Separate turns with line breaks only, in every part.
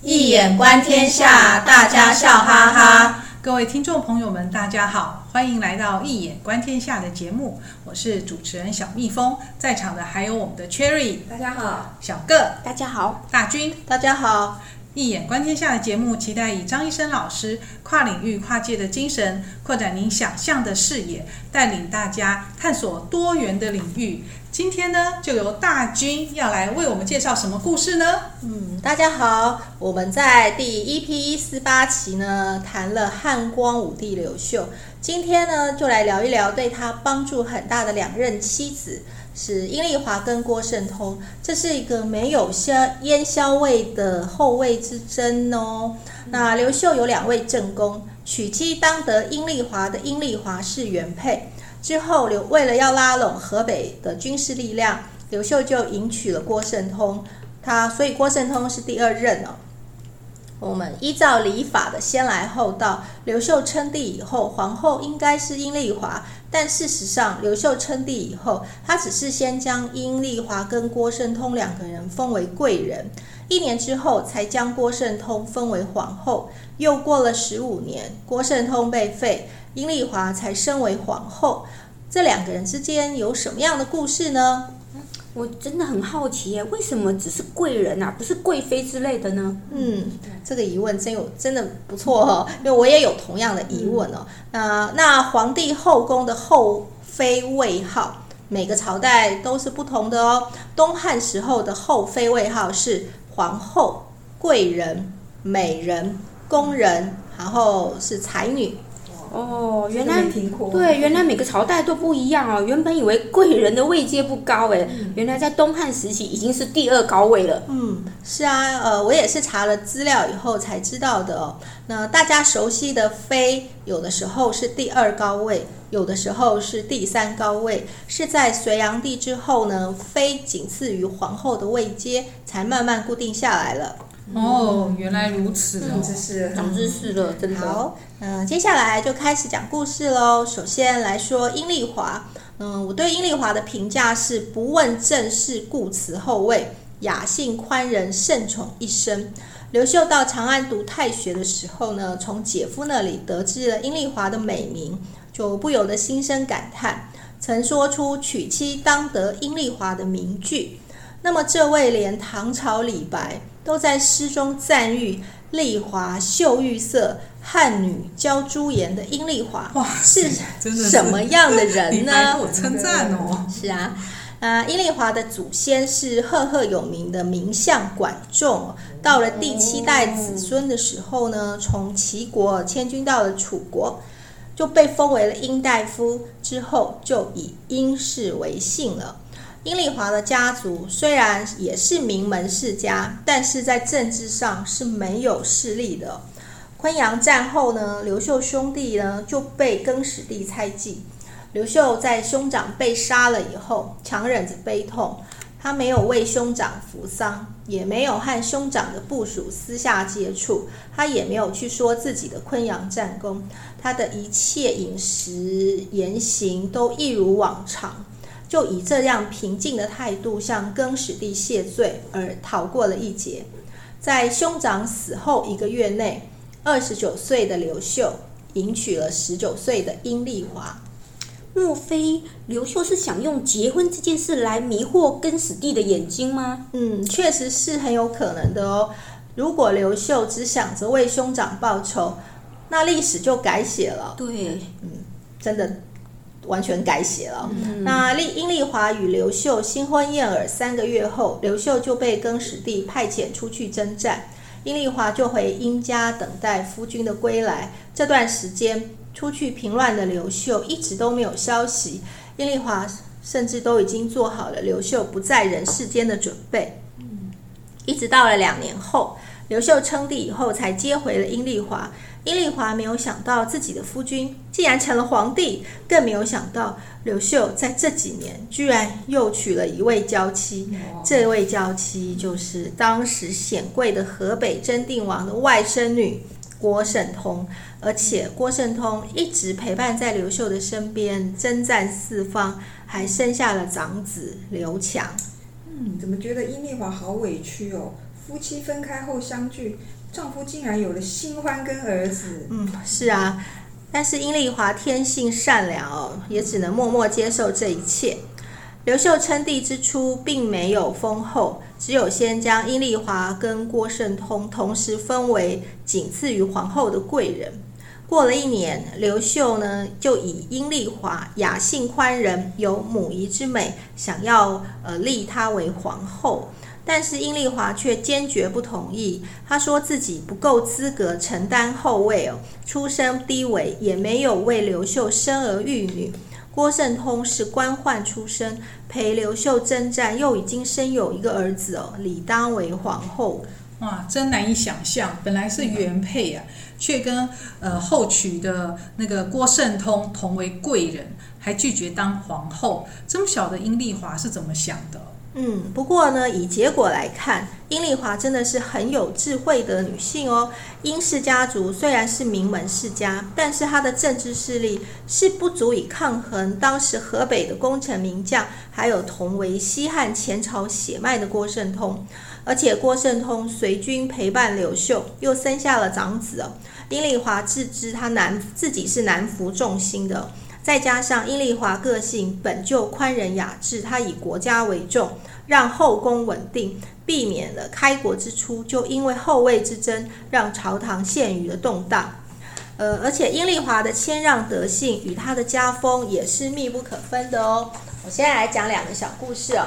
易眼观天下，大家笑哈哈。
各位听众朋友们，大家好，欢迎来到《一眼观天下》的节目，我是主持人小蜜蜂，在场的还有我们的 Cherry，
大家好；
小个，
大家好；
大军，
大家好。
一眼观天下的节目，期待以张医生老师跨领域、跨界的精神，扩展您想象的视野，带领大家探索多元的领域。今天呢，就由大军要来为我们介绍什么故事呢？
嗯，大家好，我们在第一 P 一四八期呢谈了汉光武帝刘秀，今天呢就来聊一聊对他帮助很大的两任妻子，是阴丽华跟郭圣通。这是一个没有硝烟消味的后位之争哦。那刘秀有两位正宫，娶妻当得阴丽华的阴丽华是原配。之后，刘为了要拉拢河北的军事力量，刘秀就迎娶了郭圣通。他所以郭圣通是第二任哦。我们依照礼法的先来后到，刘秀称帝以后，皇后应该是阴丽华。但事实上，刘秀称帝以后，他只是先将阴丽华跟郭圣通两个人封为贵人，一年之后才将郭圣通封为皇后。又过了十五年，郭圣通被废。阴丽华才升为皇后，这两个人之间有什么样的故事呢？
我真的很好奇耶，为什么只是贵人啊，不是贵妃之类的呢？
嗯，这个疑问真有，真的不错哦，因为我也有同样的疑问哦。那那皇帝后宫的后妃位号，每个朝代都是不同的哦。东汉时候的后妃位号是皇后、贵人、美人、宫人，然后是才女。
哦，原来对，原来每个朝代都不一样哦。原本以为贵人的位阶不高诶，原来在东汉时期已经是第二高位了。
嗯，是啊，呃，我也是查了资料以后才知道的哦。那大家熟悉的妃，有的时候是第二高位，有的时候是第三高位，是在隋炀帝之后呢，妃仅次于皇后的位阶，才慢慢固定下来了。
哦，原来如此，
长知识，
长知识了，真的。
好，嗯、接下来就开始讲故事喽。首先来说阴丽华，嗯、我对阴丽华的评价是不问政事，顾辞后位，雅性宽仁，盛宠一生。刘秀到长安读太学的时候呢，从姐夫那里得知了阴丽华的美名，就不由得心生感叹，曾说出“娶妻当得阴丽华”的名句。那么，这位连唐朝李白都在诗中赞誉“丽华秀玉色，汉女娇朱颜”的殷丽华，
哇，
是什么样的人呢？
我称赞哦。
是啊，啊，阴丽华的祖先是赫赫有名的名相管仲。到了第七代子孙的时候呢，从齐国迁军到了楚国，就被封为了殷大夫，之后就以殷氏为姓了。阴丽华的家族虽然也是名门世家，但是在政治上是没有势力的。昆阳战后呢，刘秀兄弟呢就被更始帝猜忌。刘秀在兄长被杀了以后，强忍着悲痛，他没有为兄长扶丧，也没有和兄长的部属私下接触，他也没有去说自己的昆阳战功，他的一切饮食言行都一如往常。就以这样平静的态度向更始帝谢罪，而逃过了一劫。在兄长死后一个月内，二十九岁的刘秀迎娶了十九岁的阴丽华。
莫非刘秀是想用结婚这件事来迷惑更始帝的眼睛吗？
嗯，确实是很有可能的哦。如果刘秀只想着为兄长报仇，那历史就改写了。
对，
嗯，真的。完全改写了。嗯、那阴阴丽华与刘秀新婚燕尔三个月后，刘秀就被更始帝派遣出去征战，殷丽华就回殷家等待夫君的归来。这段时间出去平乱的刘秀一直都没有消息，殷丽华甚至都已经做好了刘秀不在人世间的准备。一直到了两年后，刘秀称帝以后，才接回了殷丽华。阴丽华没有想到自己的夫君竟然成了皇帝，更没有想到刘秀在这几年居然又娶了一位娇妻。这位娇妻就是当时显贵的河北真定王的外甥女郭圣通，而且郭圣通一直陪伴在刘秀的身边，征战四方，还生下了长子刘强。
嗯，怎么觉得殷丽华好委屈哦？夫妻分开后相聚，丈夫竟然有了新欢跟儿子。
嗯，是啊，但是殷丽华天性善良哦，也只能默默接受这一切。刘秀称帝之初，并没有封后，只有先将殷丽华跟郭圣通同时封为仅次于皇后的贵人。过了一年，刘秀呢就以殷丽华雅性宽仁，有母仪之美，想要呃立她为皇后，但是阴丽华却坚决不同意。她说自己不够资格承担后位哦，出身低微，也没有为刘秀生儿育女。郭圣通是官宦出身，陪刘秀征战，又已经生有一个儿子哦，理当为皇后。
哇，真难以想象，本来是原配啊，却跟呃后娶的那个郭圣通同为贵人，还拒绝当皇后。这么小的阴丽华是怎么想的？
嗯，不过呢，以结果来看，阴丽华真的是很有智慧的女性哦。阴氏家族虽然是名门世家，但是她的政治势力是不足以抗衡当时河北的功臣名将，还有同为西汉前朝血脉的郭圣通。而且郭圣通随军陪伴刘秀，又生下了长子哦。阴丽华自知她难自己是难服众心的。再加上阴丽华个性本就宽仁雅致，她以国家为重，让后宫稳定，避免了开国之初就因为后位之争让朝堂陷于了动荡。呃，而且阴丽华的谦让德性与她的家风也是密不可分的哦。我现在来讲两个小故事哦。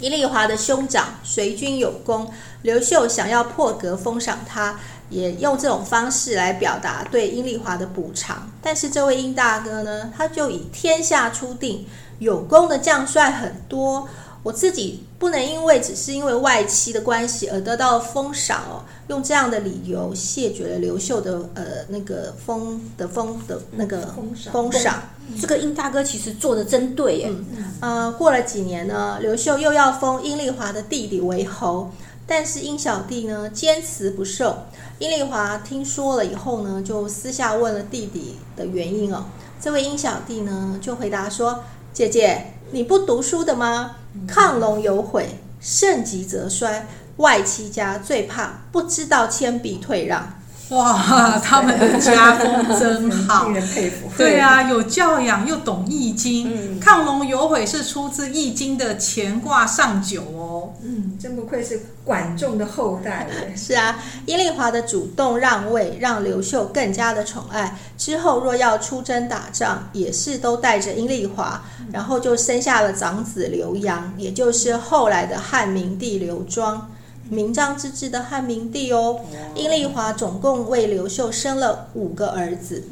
阴丽华的兄长随军有功，刘秀想要破格封赏他。也用这种方式来表达对阴丽华的补偿，但是这位殷大哥呢，他就以天下初定，有功的将帅很多，我自己不能因为只是因为外戚的关系而得到封赏哦，用这样的理由谢绝了刘秀的呃那个封的封的那个封赏。
这个殷大哥其实做的真对耶。
嗯，呃，过了几年呢，刘秀又要封阴丽华的弟弟为侯，但是殷小弟呢坚持不受。殷丽华听说了以后呢，就私下问了弟弟的原因哦。这位殷小弟呢，就回答说：“姐姐，你不读书的吗？亢龙有悔，盛极则衰。外戚家最怕不知道谦卑退让。”
哇，他们的家风真好，
令人佩服。
对啊，有教养又懂易经。亢龙有悔是出自易经的乾卦上九哦。
嗯，真不愧是管仲的后代。
是啊，阴丽华的主动让位，让刘秀更加的宠爱。之后若要出征打仗，也是都带着阴丽华，然后就生下了长子刘阳，也就是后来的汉明帝刘庄。名章之治的汉明帝哦，阴丽华总共为刘秀生了五个儿子。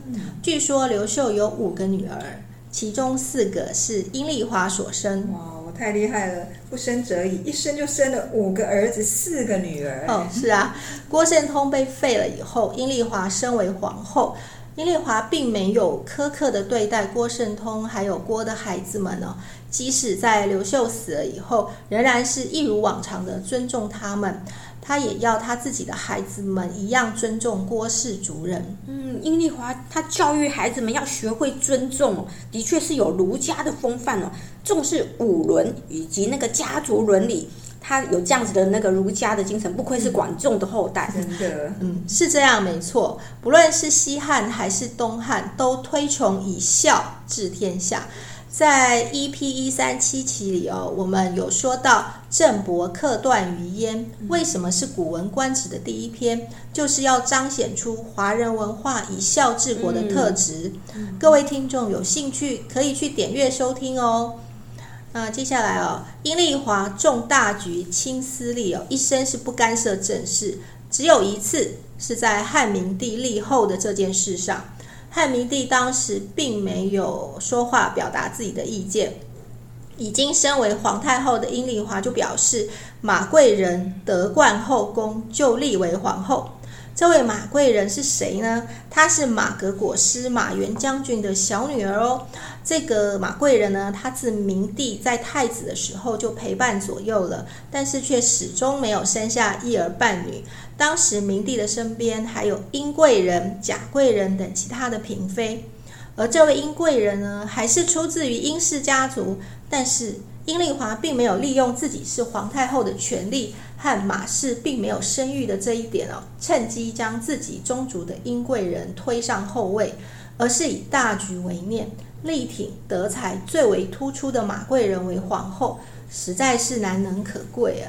据说刘秀有五个女儿，其中四个是阴丽华所生。
哇，我太厉害了！不生则已，一生就生了五个儿子，四个女儿。
哦，是啊。郭圣通被废了以后，阴丽华升为皇后。阴丽华并没有苛刻的对待郭圣通，还有郭的孩子们哦。即使在刘秀死了以后，仍然是一如往常的尊重他们。他也要他自己的孩子们一样尊重郭氏族人。
嗯，殷丽华他教育孩子们要学会尊重，的确是有儒家的风范哦，重视五伦以及那个家族伦理。他有这样子的那个儒家的精神，不愧是管仲的后代。
真的，
嗯，是这样，没错。不论是西汉还是东汉，都推崇以孝治天下。在 EP 一三七期里哦，我们有说到郑伯克段于鄢，为什么是《古文观止》的第一篇？就是要彰显出华人文化以孝治国的特质。嗯、各位听众有兴趣可以去点阅收听哦。那接下来哦，阴丽华重大局轻私利哦，一生是不干涉政事，只有一次是在汉明帝立后的这件事上。汉明帝当时并没有说话，表达自己的意见。已经身为皇太后的阴丽华就表示，马贵人得冠后宫，就立为皇后。这位马贵人是谁呢？她是马革裹尸马援将军的小女儿哦。这个马贵人呢，他自明帝在太子的时候就陪伴左右了，但是却始终没有生下一儿半女。当时明帝的身边还有殷贵人、贾贵人等其他的嫔妃，而这位殷贵人呢，还是出自于殷氏家族。但是阴丽华并没有利用自己是皇太后的权利，和马氏并没有生育的这一点哦，趁机将自己宗族的殷贵人推上后位，而是以大局为念，力挺德才最为突出的马贵人为皇后，实在是难能可贵啊。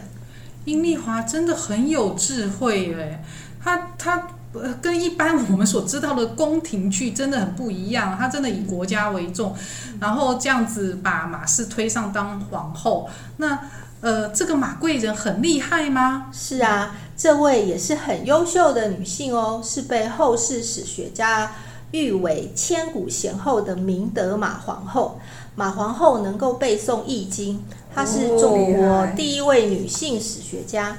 阴丽华真的很有智慧诶，她她。跟一般我们所知道的宫廷剧真的很不一样，她真的以国家为重，然后这样子把马氏推上当皇后。那呃，这个马贵人很厉害吗？
是啊，这位也是很优秀的女性哦，是被后世史学家誉为千古贤后的明德马皇后。马皇后能够背诵《易经》，她是中国第一位女性史学家，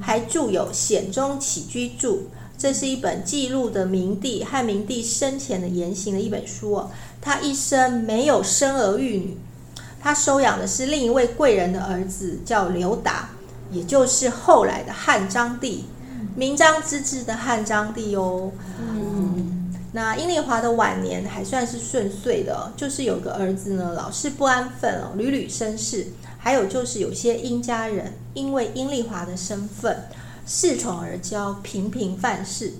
还著有《显宗起居注》。这是一本记录的明帝和明帝生前的言行的一本书哦。他一生没有生儿育女，她收养的是另一位贵人的儿子，叫刘达，也就是后来的汉章帝，明章之治的汉章帝哦。嗯，那阴丽华的晚年还算是顺遂的，就是有个儿子呢，老是不安分哦，屡屡生事。还有就是有些阴家人因为阴丽华的身份。恃宠而骄，频频犯事。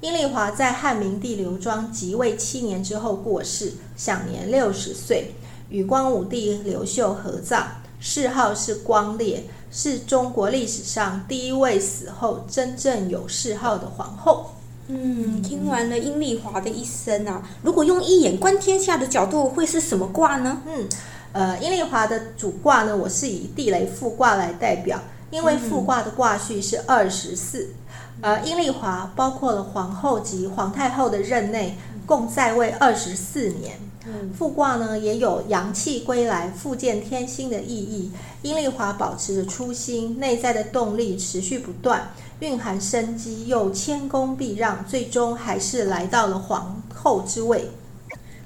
阴丽华在汉明帝刘庄即位七年之后过世，享年六十岁，与光武帝刘秀合葬，谥号是光烈，是中国历史上第一位死后真正有谥号的皇后。
嗯，听完了殷丽华的一生啊，如果用一眼观天下的角度，会是什么卦呢？
嗯，呃，阴丽华的主卦呢，我是以地雷复卦来代表。因为复卦的卦序是二十四，而殷丽华包括了皇后及皇太后的任内，共在位二十四年。复卦呢也有阳气归来、复见天心的意义。殷丽华保持着初心，内在的动力持续不断，蕴含生机，又谦恭避让，最终还是来到了皇后之位。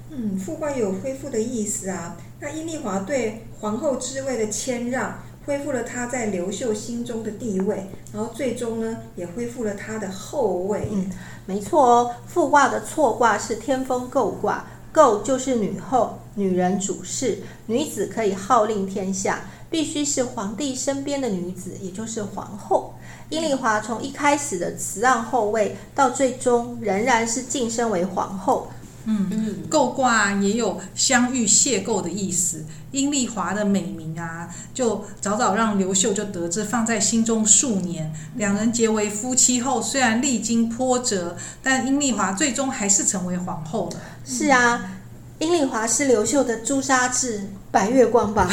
嗯，复卦有恢复的意思啊。那阴丽华对皇后之位的谦让。恢复了她在刘秀心中的地位，然后最终呢，也恢复了她的后位。
嗯，没错哦。复卦的错卦是天风姤卦，姤就是女后，女人主事，女子可以号令天下，必须是皇帝身边的女子，也就是皇后。阴丽华从一开始的辞让后位，到最终仍然是晋升为皇后。
嗯，姤卦也有相遇邂逅的意思。阴丽华的美名啊，就早早让刘秀就得知，放在心中数年。两人结为夫妻后，虽然历经波折，但阴丽华最终还是成为皇后了。
是啊，阴丽华是刘秀的朱砂痣、白月光吧？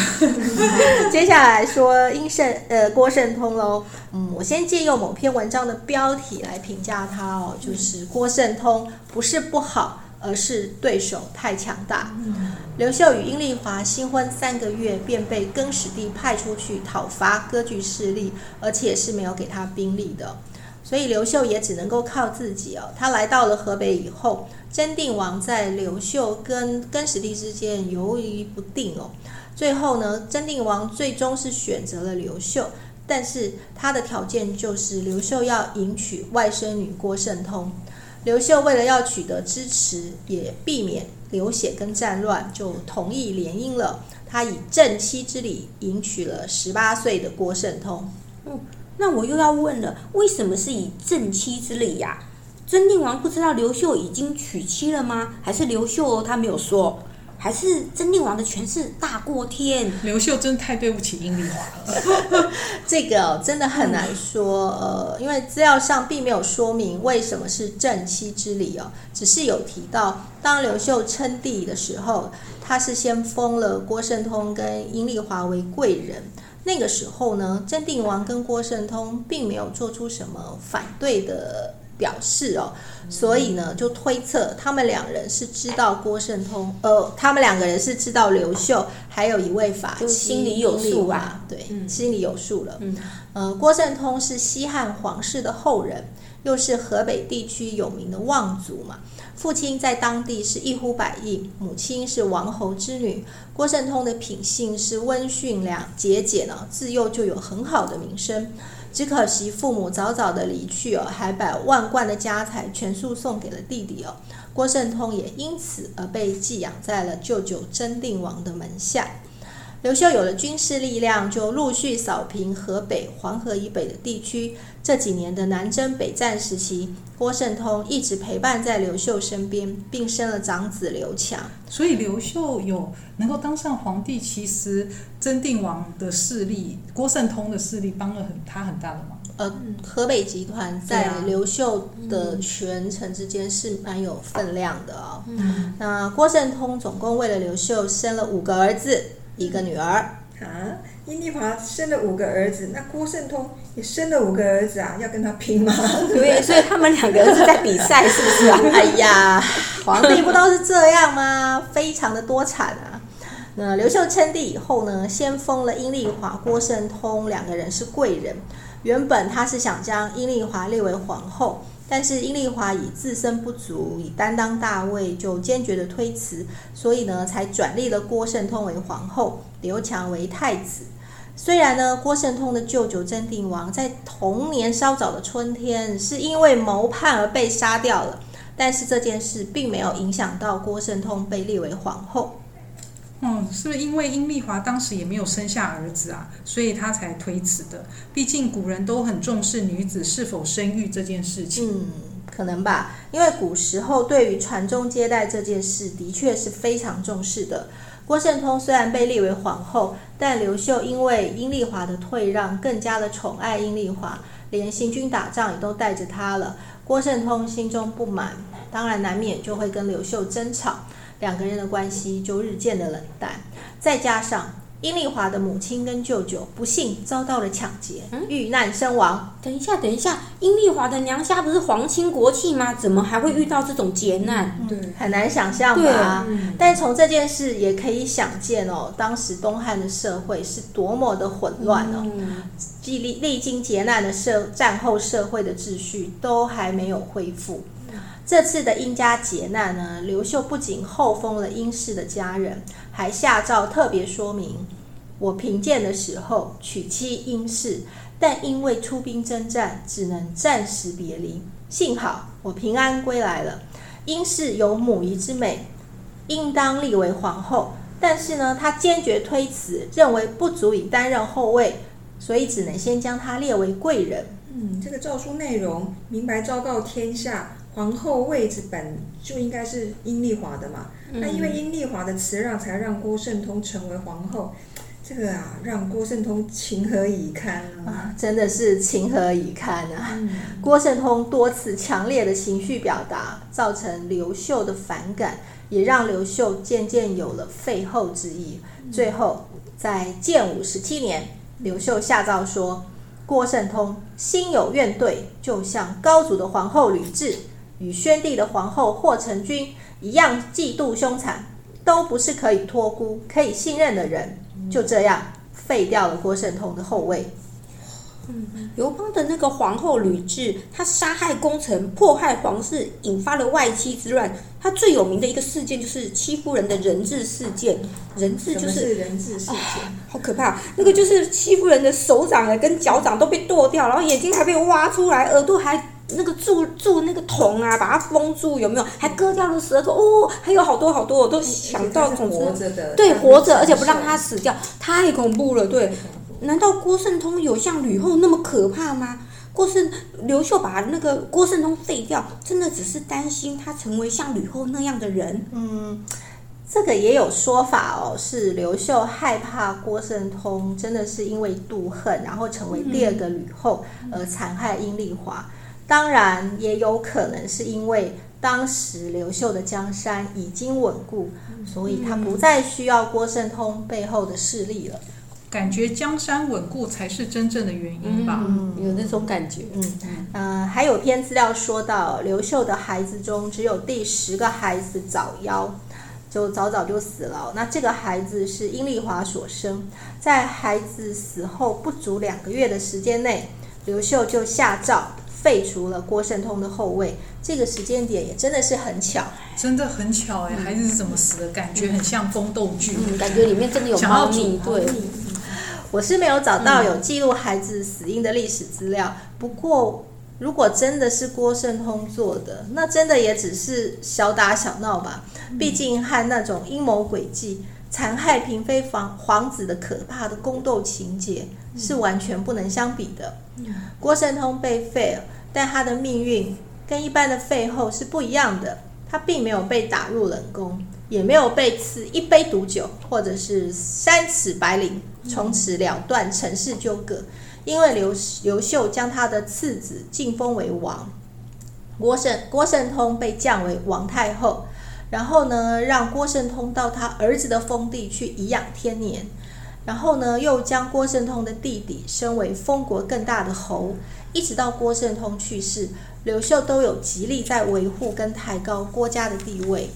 接下来说殷圣呃郭圣通喽。嗯，我先借用某篇文章的标题来评价他哦，就是郭圣通不是不好。而是对手太强大。刘秀与殷丽华新婚三个月，便被更始帝派出去讨伐割据势力，而且是没有给他兵力的，所以刘秀也只能够靠自己哦。他来到了河北以后，真定王在刘秀跟更始帝之间犹豫不定哦。最后呢，真定王最终是选择了刘秀，但是他的条件就是刘秀要迎娶外甥女郭圣通。刘秀为了要取得支持，也避免流血跟战乱，就同意联姻了。他以正妻之礼迎娶了十八岁的郭圣通。
嗯，那我又要问了，为什么是以正妻之礼呀？真定王不知道刘秀已经娶妻了吗？还是刘秀他没有说？还是真定王的权势大过天？
刘秀真的太对不起阴丽华了。
这个真的很难说，呃，因为资料上并没有说明为什么是正妻之礼哦，只是有提到，当刘秀称帝的时候，他是先封了郭圣通跟阴丽华为贵人。那个时候呢，真定王跟郭圣通并没有做出什么反对的。表示哦，所以呢，就推测他们两人是知道郭圣通，呃，他们两个人是知道刘秀，还有一位法就，
心里有数啊，
对，嗯、心里有数了。嗯，呃，郭圣通是西汉皇室的后人，又是河北地区有名的望族嘛，父亲在当地是一呼百应，母亲是王侯之女。郭圣通的品性是温驯良节俭呢，自幼就有很好的名声。只可惜父母早早的离去哦，还把万贯的家财全数送给了弟弟哦。郭圣通也因此而被寄养在了舅舅真定王的门下。刘秀有了军事力量，就陆续扫平河北、黄河以北的地区。这几年的南征北战时期，郭圣通一直陪伴在刘秀身边，并生了长子刘强。
所以刘秀有能够当上皇帝，其实真定王的势力，郭圣通的势力帮了很他很大的忙。
呃，河北集团在刘秀的权臣之间是蛮有分量的哦。嗯，那郭圣通总共为了刘秀生了五个儿子。一个女儿
啊，殷丽华生了五个儿子，那郭圣通也生了五个儿子啊，要跟他拼吗？
对，所以他们两个人是在比赛，是不是啊？
哎呀，皇帝不都是这样吗？非常的多产啊。那刘秀称帝以后呢，先封了殷丽华、郭圣通两个人是贵人。原本他是想将殷丽华列为皇后。但是阴丽华以自身不足，以担当大位，就坚决的推辞，所以呢，才转立了郭圣通为皇后，刘强为太子。虽然呢，郭圣通的舅舅真定王在同年稍早的春天，是因为谋叛而被杀掉了，但是这件事并没有影响到郭圣通被立为皇后。
嗯，是不是因为阴丽华当时也没有生下儿子啊，所以他才推辞的？毕竟古人都很重视女子是否生育这件事情。
嗯，可能吧，因为古时候对于传宗接代这件事的确是非常重视的。郭圣通虽然被立为皇后，但刘秀因为阴丽华的退让，更加的宠爱阴丽华，连行军打仗也都带着她了。郭圣通心中不满，当然难免就会跟刘秀争吵。两个人的关系就日渐的冷淡，再加上殷丽华的母亲跟舅舅不幸遭到了抢劫，遇难身亡。
等一下，等一下，殷丽华的娘家不是皇亲国戚吗？怎么还会遇到这种劫难？
对，很难想象吧？但从这件事也可以想见哦，当时东汉的社会是多么的混乱哦，历历历经劫难的社战后社会的秩序都还没有恢复。这次的殷家劫难呢，刘秀不仅后封了殷氏的家人，还下诏特别说明：我平贱的时候娶妻殷氏，但因为出兵征战，只能暂时别离。幸好我平安归来了。殷氏有母仪之美，应当立为皇后，但是呢，他坚决推辞，认为不足以担任后位，所以只能先将她列为贵人。
嗯，这个诏书内容明白昭告天下。皇后位置本就应该是阴丽华的嘛，嗯、那因为阴丽华的辞让，才让郭圣通成为皇后，这个啊，让郭圣通情何以堪啊，
啊！真的是情何以堪啊！嗯、郭圣通多次强烈的情绪表达，造成刘秀的反感，也让刘秀渐渐有了废后之意。嗯、最后，在建武十七年，刘秀下诏说：“郭圣通心有怨怼，就像高祖的皇后吕雉。”与宣帝的皇后霍成君一样嫉妒凶残，都不是可以托孤、可以信任的人。就这样废掉了郭圣通的后位。
嗯，刘邦的那个皇后吕雉，她杀害功臣，迫害皇室，引发了外戚之乱。她最有名的一个事件就是戚夫人的人质事件。人质就是，
是人质事件，
哦，好可怕！那个就是戚夫人的手掌啊，跟脚掌都被剁掉，然后眼睛还被挖出来，耳朵还。那个蛀蛀那个铜啊，把它封住，有没有？还割掉了舌头哦，还有好多好多，我都想到。总之，对，活着，而且不让他死掉，太恐怖了。对，难道郭圣通有像吕后那么可怕吗？郭圣刘秀把那个郭圣通废掉，真的只是担心他成为像吕后那样的人？
嗯，这个也有说法哦，是刘秀害怕郭圣通真的是因为妒恨，然后成为第二个吕后而残害阴丽华。当然，也有可能是因为当时刘秀的江山已经稳固，所以他不再需要郭圣通背后的势力了。
感觉江山稳固才是真正的原因吧？
嗯，有那种感觉。
嗯嗯、呃，还有篇资料说到，刘秀的孩子中只有第十个孩子早夭，就早早就死了。那这个孩子是阴丽华所生，在孩子死后不足两个月的时间内，刘秀就下诏。废除了郭圣通的后位，这个时间点也真的是很巧，
真的很巧哎！孩子是怎么死的？感觉很像宫斗剧，
嗯，感觉里面真的有猫腻。对，
我是没有找到有记录孩子死因的历史资料。不过，如果真的是郭圣通做的，那真的也只是小打小闹吧。毕竟和那种阴谋诡计残害嫔妃皇皇子的可怕的宫斗情节是完全不能相比的。郭圣通被废了，但他的命运跟一般的废后是不一样的。他并没有被打入冷宫，也没有被赐一杯毒酒，或者是三尺白绫，从此了断尘世纠葛。因为刘刘秀将他的次子晋封为王，郭圣郭圣通被降为王太后。然后呢，让郭圣通到他儿子的封地去颐养天年，然后呢，又将郭圣通的弟弟升为封国更大的侯，一直到郭圣通去世，刘秀都有极力在维护跟抬高郭家的地位，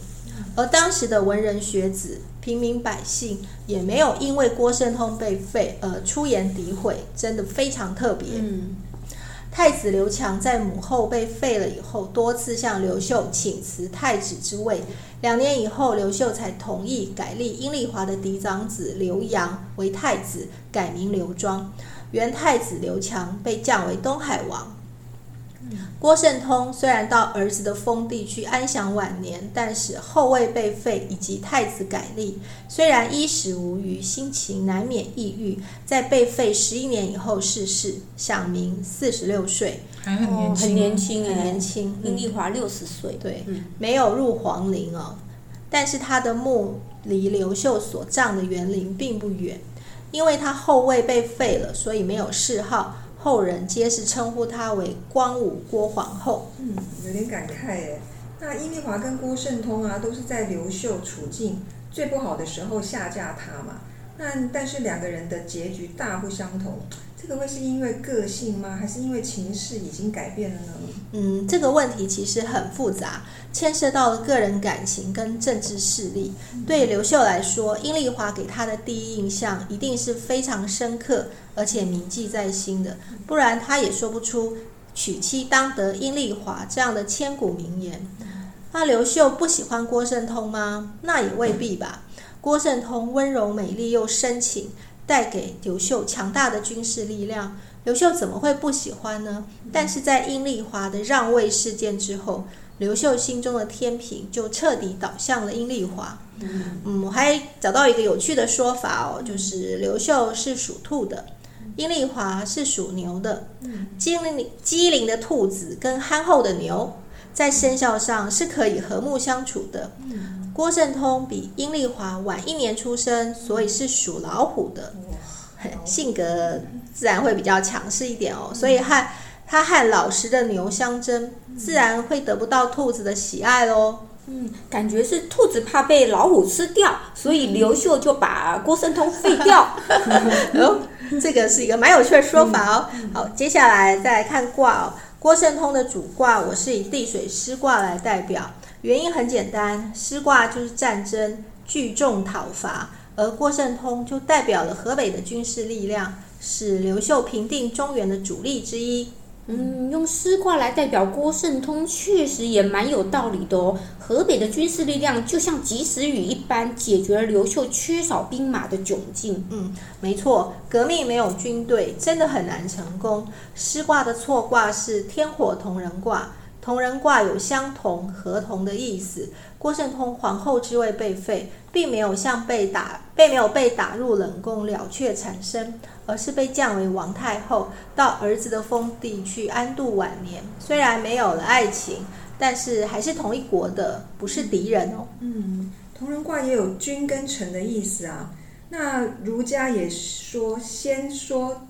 而当时的文人学子、平民百姓也没有因为郭圣通被废而出言诋毁，真的非常特别。嗯。太子刘强在母后被废了以后，多次向刘秀请辞太子之位。两年以后，刘秀才同意改立阴丽华的嫡长子刘阳为太子，改名刘庄。原太子刘强被降为东海王。郭圣通虽然到儿子的封地去安享晚年，但是后位被废以及太子改立，虽然衣食无余，心情难免抑郁。在被废十一年以后逝世，享年四十六岁，
还很年轻，
很年轻，
很年轻。
阴丽华六十岁，
对，没有入皇陵哦，但是他的墓离刘秀所葬的园林并不远，因为他后位被废了，所以没有谥号。后人皆是称呼她为光武郭皇后。
嗯，有点感慨耶。那阴丽华跟郭圣通啊，都是在刘秀处境最不好的时候下嫁他嘛。那但是两个人的结局大不相同。这个会是因为个性吗？还是因为情势已经改变了呢？
嗯，这个问题其实很复杂，牵涉到了个人感情跟政治势力。对刘秀来说，阴丽华给他的第一印象一定是非常深刻，而且铭记在心的，不然他也说不出“娶妻当得阴丽华”这样的千古名言。那刘秀不喜欢郭圣通吗？那也未必吧。郭圣通温柔美丽又深情。带给刘秀强大的军事力量，刘秀怎么会不喜欢呢？但是在阴丽华的让位事件之后，刘秀心中的天平就彻底倒向了阴丽华。嗯，我还找到一个有趣的说法哦，就是刘秀是属兔的，阴丽华是属牛的。机灵机灵的兔子跟憨厚的牛，在生肖上是可以和睦相处的。郭圣通比阴丽华晚一年出生，所以是属老虎的，性格自然会比较强势一点哦。所以和他和老实的牛相争，自然会得不到兔子的喜爱喽。
嗯，感觉是兔子怕被老虎吃掉，所以刘秀就把郭圣通废掉。
哦，这个是一个蛮有趣的说法哦。好，接下来再来看卦哦。郭圣通的主卦，我是以地水师卦来代表。原因很简单，师卦就是战争，聚众讨伐，而郭圣通就代表了河北的军事力量，是刘秀平定中原的主力之一。
嗯，用师卦来代表郭圣通，确实也蛮有道理的哦。河北的军事力量就像及时雨一般，解决了刘秀缺少兵马的窘境。
嗯，没错，革命没有军队，真的很难成功。师卦的错卦是天火同人卦。同人卦有相同、合同的意思。郭圣通皇后之位被废，并没有像被打，并没有被打入冷宫了却产生，而是被降为王太后，到儿子的封地去安度晚年。虽然没有了爱情，但是还是同一国的，不是敌人哦。
嗯，同人卦也有君跟臣的意思啊。那儒家也说，先说，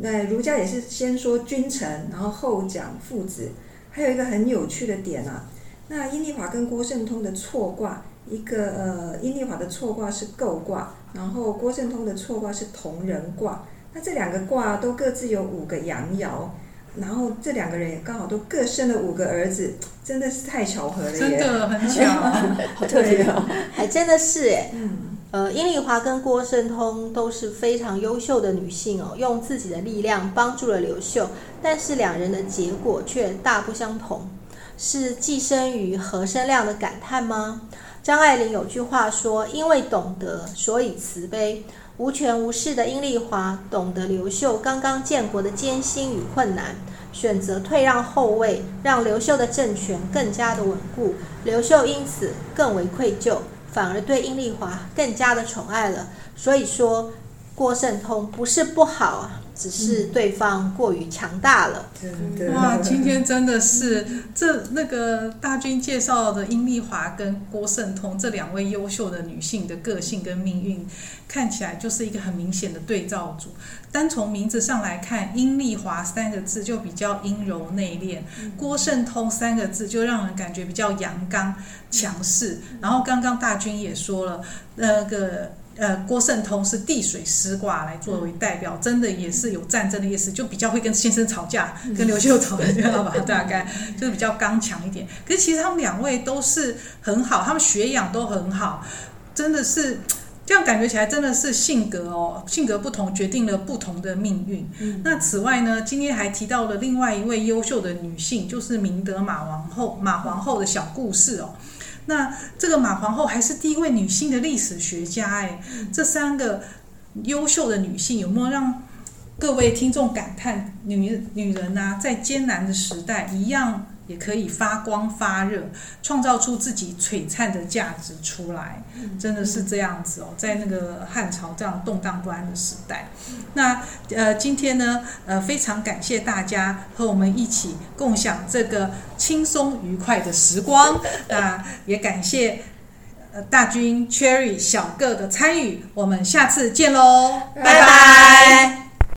那儒家也是先说君臣，然后后讲父子。还有一个很有趣的点啊，那阴丽华跟郭圣通的错卦，一个呃，阴丽华的错卦是构卦，然后郭圣通的错卦是同人卦。那这两个卦都各自有五个阳爻，然后这两个人也刚好都各生了五个儿子，真的是太巧合了耶！
真的很巧，
好特别哦，
还真的是哎。
嗯。
呃，阴丽华跟郭圣通都是非常优秀的女性哦，用自己的力量帮助了刘秀，但是两人的结果却大不相同。是寄生于，何生亮的感叹吗？张爱玲有句话说：“因为懂得，所以慈悲。”无权无势的阴丽华懂得刘秀刚刚建国的艰辛与困难，选择退让后位，让刘秀的政权更加的稳固。刘秀因此更为愧疚。反而对阴丽华更加的宠爱了。所以说，郭圣通不是不好啊。只是对方过于强大了。
嗯、哇，今天真的是这那个大军介绍的殷丽华跟郭圣通这两位优秀的女性的个性跟命运，看起来就是一个很明显的对照组。单从名字上来看，殷丽华三个字就比较阴柔内敛，郭圣通三个字就让人感觉比较阳刚强势。然后刚刚大军也说了那个。呃，郭圣通是地水师卦来作为代表，真的也是有战争的意思，就比较会跟先生吵架，跟刘秀吵架吧，大概就是比较刚强一点。可是其实他们两位都是很好，他们学养都很好，真的是 这样感觉起来，真的是性格哦，性格不同决定了不同的命运。嗯、那此外呢，今天还提到了另外一位优秀的女性，就是明德马王后马皇后的小故事哦。那这个马皇后还是第一位女性的历史学家哎，这三个优秀的女性有没有让各位听众感叹女女人啊，在艰难的时代一样？也可以发光发热，创造出自己璀璨的价值出来，真的是这样子哦。在那个汉朝这样动荡不安的时代，那呃，今天呢，呃，非常感谢大家和我们一起共享这个轻松愉快的时光。那也感谢呃大军 Cherry 小个的参与，我们下次见喽，拜拜。